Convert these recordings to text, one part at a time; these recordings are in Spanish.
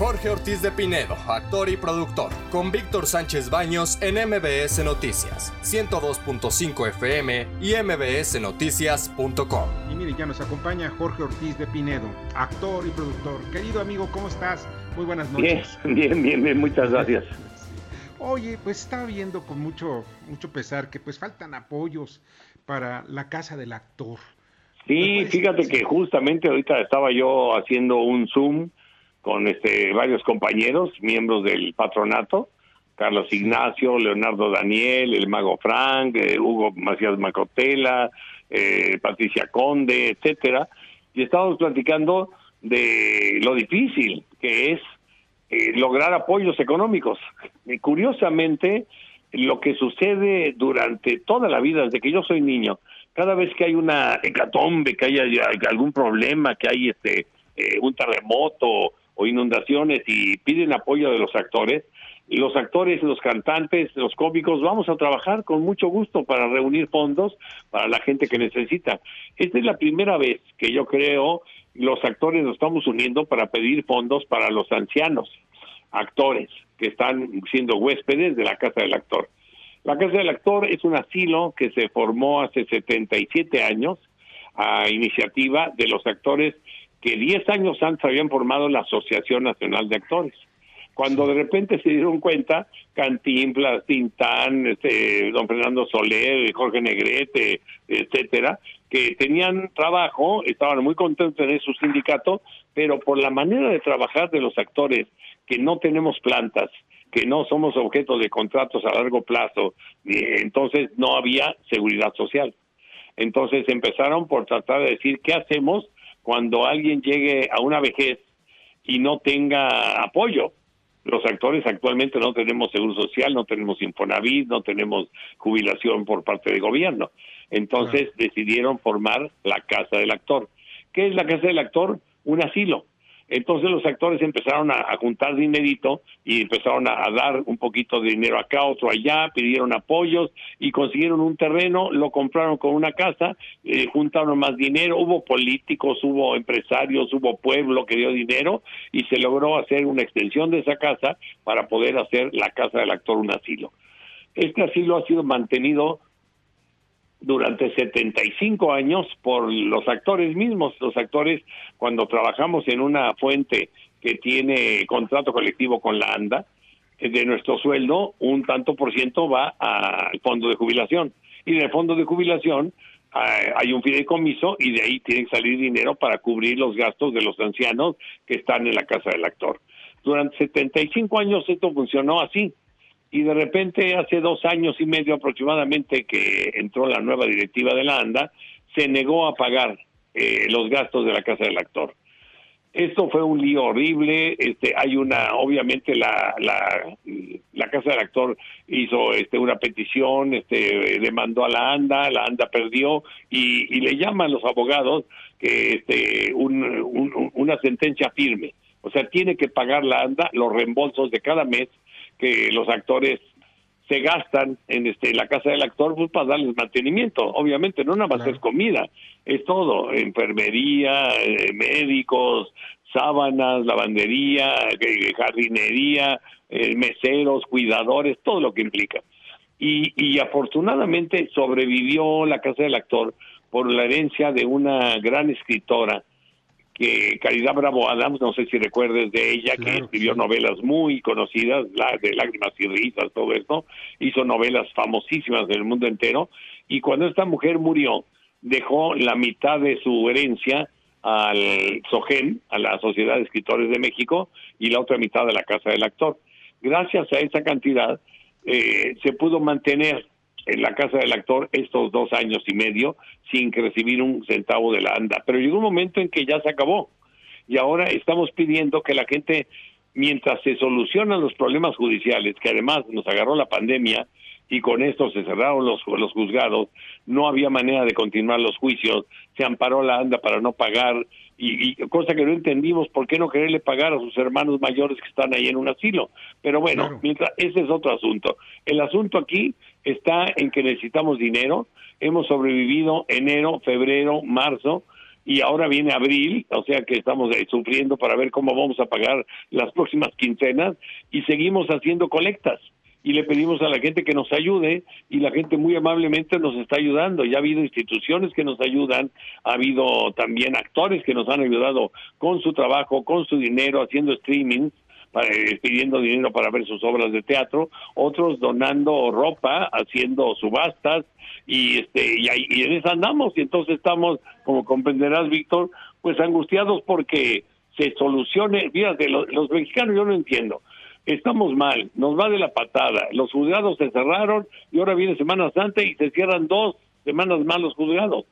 Jorge Ortiz de Pinedo, actor y productor, con Víctor Sánchez Baños en MBS Noticias, 102.5 FM y mbsnoticias.com. Y mire, ya nos acompaña Jorge Ortiz de Pinedo, actor y productor. Querido amigo, ¿cómo estás? Muy buenas noches. Bien, bien, bien, bien muchas gracias. Oye, pues estaba viendo con mucho, mucho pesar que pues faltan apoyos para la casa del actor. Sí, fíjate que justamente ahorita estaba yo haciendo un Zoom con este varios compañeros, miembros del patronato, Carlos Ignacio, Leonardo Daniel, el Mago Frank, eh, Hugo Macías Macotela, eh, Patricia Conde, etcétera, y estábamos platicando de lo difícil que es eh, lograr apoyos económicos. Y curiosamente, lo que sucede durante toda la vida, desde que yo soy niño, cada vez que hay una hecatombe, que hay, algún problema, que hay este un terremoto o inundaciones y piden apoyo de los actores, los actores, los cantantes, los cómicos, vamos a trabajar con mucho gusto para reunir fondos para la gente que necesita. Esta es la primera vez que yo creo los actores nos estamos uniendo para pedir fondos para los ancianos actores que están siendo huéspedes de la Casa del Actor. La Casa del Actor es un asilo que se formó hace 77 años a iniciativa de los actores que 10 años antes habían formado la Asociación Nacional de Actores. Cuando de repente se dieron cuenta, Cantinflas, Tintán, este, don Fernando Soler, Jorge Negrete, etcétera, que tenían trabajo, estaban muy contentos de tener su sindicato, pero por la manera de trabajar de los actores, que no tenemos plantas, que no somos objeto de contratos a largo plazo, entonces no había seguridad social. Entonces empezaron por tratar de decir, ¿qué hacemos cuando alguien llegue a una vejez y no tenga apoyo. Los actores actualmente no tenemos seguro social, no tenemos Infonavit, no tenemos jubilación por parte del gobierno. Entonces decidieron formar la Casa del Actor. ¿Qué es la Casa del Actor? Un asilo entonces los actores empezaron a, juntar dinerito y empezaron a, dar un poquito de dinero acá, otro allá, pidieron apoyos y consiguieron un terreno, lo compraron con una casa, eh, juntaron más dinero, hubo políticos, hubo empresarios, hubo pueblo que dio dinero y se logró hacer una extensión de esa casa para poder hacer la casa del actor un asilo. Este asilo ha sido mantenido durante 75 años por los actores mismos. Los actores, cuando trabajamos en una fuente que tiene contrato colectivo con la ANDA, eh, de nuestro sueldo, un tanto por ciento va al fondo de jubilación. Y en el fondo de jubilación ah, hay un fideicomiso y de ahí tiene que salir dinero para cubrir los gastos de los ancianos que están en la casa del actor. Durante 75 años esto funcionó así y de repente hace dos años y medio aproximadamente que entró la nueva directiva de la ANDA, se negó a pagar eh, los gastos de la casa del actor. Esto fue un lío horrible, este, hay una, obviamente la, la, la casa del actor hizo este, una petición, este, demandó a la ANDA, la ANDA perdió y, y le llaman los abogados que este, una sentencia firme. O sea, tiene que pagar la ANDA los reembolsos de cada mes que los actores se gastan en este la casa del actor pues para darles mantenimiento obviamente no nada más es comida es todo enfermería eh, médicos sábanas lavandería eh, jardinería eh, meseros cuidadores todo lo que implica. Y, y afortunadamente sobrevivió la casa del actor por la herencia de una gran escritora que Caridad Bravo Adams, no sé si recuerdes de ella, que escribió novelas muy conocidas, la de Lágrimas y Risas, todo esto, hizo novelas famosísimas del mundo entero, y cuando esta mujer murió, dejó la mitad de su herencia al SOGEN, a la Sociedad de Escritores de México, y la otra mitad de la Casa del Actor. Gracias a esa cantidad, eh, se pudo mantener en la casa del actor estos dos años y medio sin recibir un centavo de la ANDA. Pero llegó un momento en que ya se acabó y ahora estamos pidiendo que la gente, mientras se solucionan los problemas judiciales, que además nos agarró la pandemia y con esto se cerraron los, los juzgados, no había manera de continuar los juicios, se amparó la ANDA para no pagar y, cosa que no entendimos por qué no quererle pagar a sus hermanos mayores que están ahí en un asilo. Pero bueno, mientras ese es otro asunto. El asunto aquí está en que necesitamos dinero. Hemos sobrevivido enero, febrero, marzo y ahora viene abril, o sea que estamos eh, sufriendo para ver cómo vamos a pagar las próximas quincenas y seguimos haciendo colectas y le pedimos a la gente que nos ayude y la gente muy amablemente nos está ayudando. Ya ha habido instituciones que nos ayudan, ha habido también actores que nos han ayudado con su trabajo, con su dinero, haciendo streaming, eh, pidiendo dinero para ver sus obras de teatro, otros donando ropa, haciendo subastas y este y, en eso andamos y entonces estamos, como comprenderás, Víctor, pues angustiados porque se solucione. Fíjate, los, los mexicanos yo no entiendo estamos mal, nos va de la patada, los juzgados se cerraron y ahora viene Semana Santa y se cierran dos semanas más los juzgados.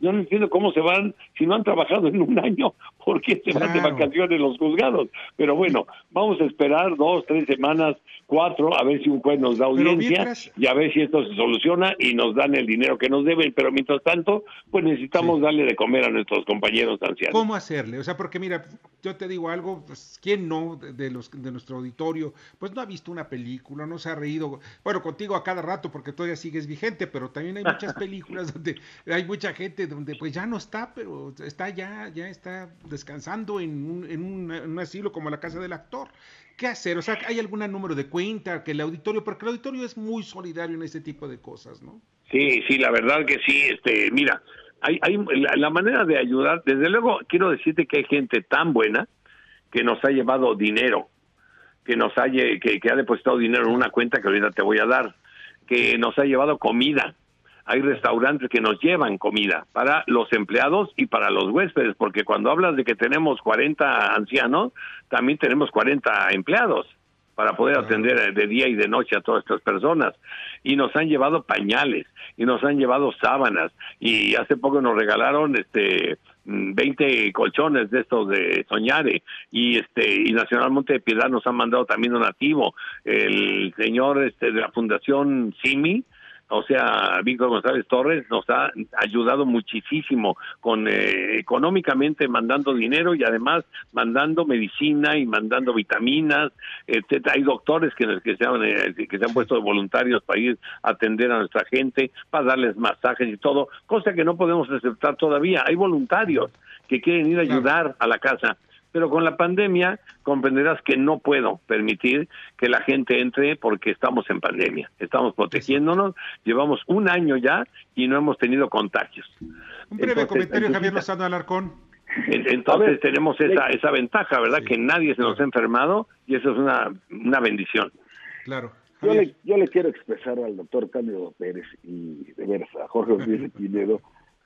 Yo no entiendo cómo se van, si no han trabajado en un año, ¿por qué se van de vacaciones los juzgados? Pero bueno, vamos a esperar dos, tres semanas, cuatro, a ver si un juez nos da audiencia y a ver si esto se soluciona y nos dan el dinero que nos deben. Pero mientras tanto, pues necesitamos darle de comer a nuestros compañeros ancianos. ¿Cómo hacerle? O sea, porque mira, yo te digo algo, pues, ¿quién no de, los de nuestro auditorio? Pues no ha visto una película, no se ha reído. Bueno, contigo a cada rato porque todavía sigues vigente, pero también hay muchas películas donde hay mucha gente donde pues ya no está, pero está ya, ya está descansando en un, en un, asilo como la casa del actor. ¿Qué hacer? O sea, ¿hay algún número de cuenta que el auditorio, porque el auditorio es muy solidario en este tipo de cosas, ¿no? Sí, sí, la verdad que sí. Este, mira, hay, hay la, manera de ayudar. Desde luego, quiero decirte que hay gente tan buena que nos ha llevado dinero, que nos ha, que, que ha depositado dinero en una cuenta que ahorita te voy a dar, que nos ha llevado comida, hay restaurantes que nos llevan comida para los empleados y para los huéspedes, porque cuando hablas de que tenemos 40 ancianos, también tenemos 40 empleados para poder atender de día y de noche a todas estas personas. Y nos han llevado pañales, y nos han llevado sábanas, y hace poco nos regalaron este 20 colchones de estos de Soñare y este y Nacional Monte de Piedad nos han mandado también donativo el señor este de la Fundación Simi o sea, Víctor González Torres nos ha ayudado muchísimo con eh, económicamente mandando dinero y además mandando medicina y mandando vitaminas, etcétera. Hay doctores que, que, se han, eh, que se han puesto voluntarios para ir a atender a nuestra gente, para darles masajes y todo, cosa que no podemos aceptar todavía. Hay voluntarios que quieren ir a ayudar a la casa pero con la pandemia comprenderás que no puedo permitir que la gente entre porque estamos en pandemia, estamos protegiéndonos, llevamos un año ya y no hemos tenido contagios. Un breve comentario, Javier Lozano Alarcón. Entonces tenemos esa, esa ventaja, ¿verdad? que nadie se nos ha enfermado y eso es una, una bendición. Claro. Yo le, yo le, quiero expresar al doctor Cándido Pérez y de veras a Jorge Ortiz Pinedo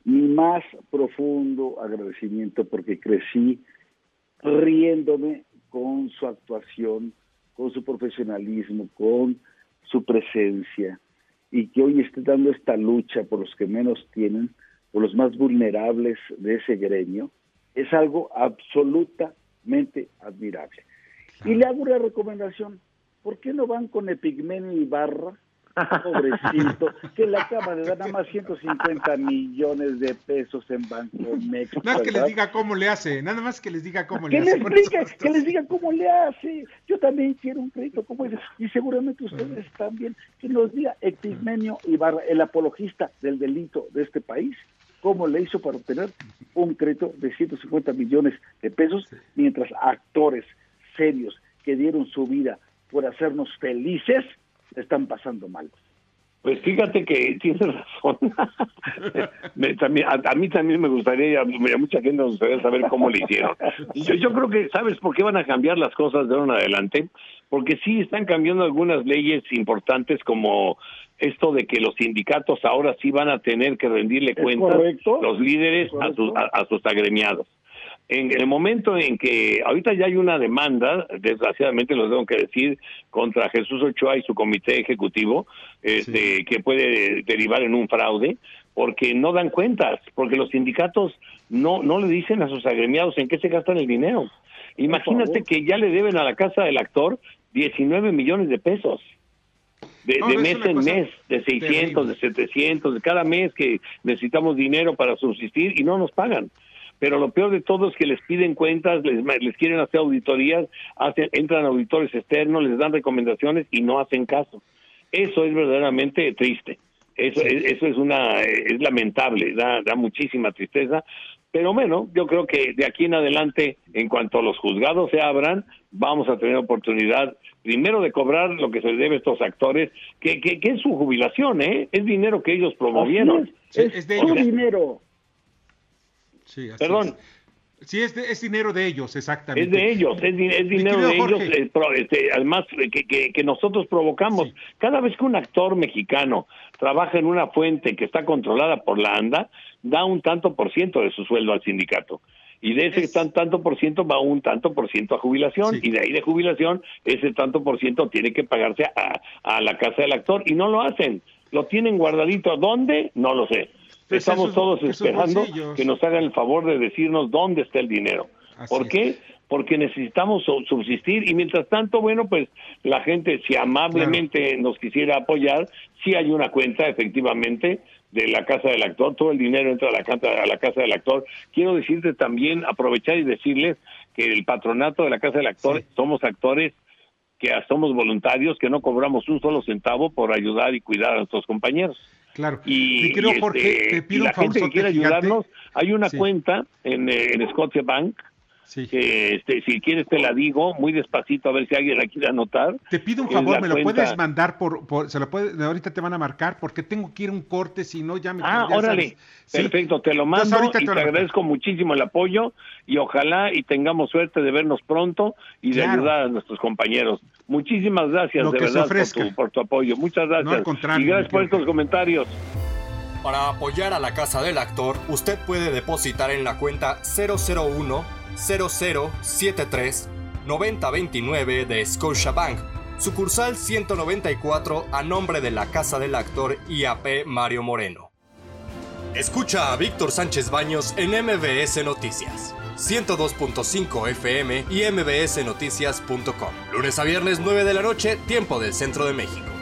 mi más profundo agradecimiento porque crecí riéndome con su actuación, con su profesionalismo, con su presencia, y que hoy esté dando esta lucha por los que menos tienen, por los más vulnerables de ese gremio, es algo absolutamente admirable. Y le hago una recomendación, ¿por qué no van con Epigmenio Ibarra pobrecito, que le acaba de dar nada más 150 millones de pesos en Banco México. No es que les diga cómo le hace, nada más que les diga cómo le hace. que les diga cómo le hace. Yo también quiero un crédito como ese, y seguramente ustedes también. Que nos diga Epigmenio Ibarra, el apologista del delito de este país, cómo le hizo para obtener un crédito de 150 millones de pesos, mientras actores serios que dieron su vida por hacernos felices, están pasando mal. Pues fíjate que tienes razón. también, a, mí también me gustaría, a, mucha gente nos gustaría saber cómo le hicieron. Yo, yo creo que, ¿sabes por qué van a cambiar las cosas de ahora en adelante? Porque sí están cambiando algunas leyes importantes como esto de que los sindicatos ahora sí van a tener que rendirle cuentas los líderes a sus, a sus agremiados en el momento en que ahorita ya hay una demanda, desgraciadamente lo tengo que decir, contra Jesús Ochoa y su comité ejecutivo, este, que puede derivar en un fraude, porque no dan cuentas, porque los sindicatos no, no le dicen a sus agremiados en qué se gastan el dinero. Imagínate que ya le deben a la casa del actor 19 millones de pesos. De, mes en mes, de 600, de 700, de cada mes que necesitamos dinero para subsistir y no nos pagan pero lo peor de todo es que les piden cuentas, les, les quieren hacer auditorías, hacen, entran auditores externos, les dan recomendaciones y no hacen caso. Eso es verdaderamente triste. Eso, eso es una es lamentable, da, da muchísima tristeza, Pero bueno, yo creo que de aquí en adelante, en cuanto los juzgados se abran, vamos a tener oportunidad primero de cobrar lo que se debe a estos actores, que, que, es su jubilación, ¿eh? Es dinero que ellos promovieron. Es, de su dinero. Sí, Perdón. Sí, es, es, dinero de ellos, exactamente. Es de ellos, es, dinero de ellos, eh, este, además que, que, nosotros provocamos. Cada vez que un actor mexicano trabaja en una fuente que está controlada por la ANDA, da un tanto por ciento de su sueldo al sindicato. Y de ese tanto por ciento va un tanto por ciento a jubilación. Y de ahí de jubilación, ese tanto por ciento tiene que pagarse a, a la casa del actor. Y no lo hacen. Lo tienen guardadito. ¿Dónde? No lo sé. Pues Estamos todos esperando que nos hagan el favor de decirnos dónde está el dinero. ¿Por qué? Porque necesitamos subsistir y mientras tanto, bueno, pues la gente si amablemente nos quisiera apoyar, sí hay una cuenta efectivamente de la casa del actor, todo el dinero entra a la casa, a la casa del actor. Quiero decirte también, aprovechar y decirles que el patronato de la casa del actor somos actores que somos voluntarios, que no cobramos un solo centavo por ayudar y cuidar a nuestros compañeros. Claro. Y, creo, Jorge, te pido la gente que quiera ayudarnos, hay una cuenta en, en Scotia Bank Sí. este, si quieres te la digo muy despacito a ver si alguien la quiere anotar. Te pido un favor, me lo puedes mandar por, por, se lo puede, ahorita te van a marcar porque tengo que ir a un corte, si no ya me Ah, órale. Perfecto, te lo mando y te, agradezco muchísimo el apoyo y ojalá y tengamos suerte de vernos pronto y de ayudar a nuestros compañeros. Muchísimas gracias de verdad por tu, apoyo. Muchas gracias. y gracias por estos comentarios. Para apoyar a la casa del actor, usted puede depositar en la cuenta 001 0073 9029 de Scotiabank, sucursal 194 a nombre de la Casa del Actor IAP Mario Moreno. Escucha a Víctor Sánchez Baños en MBS Noticias. 102.5 FM y mbsnoticias.com. Lunes a viernes 9 de la noche, tiempo del centro de México.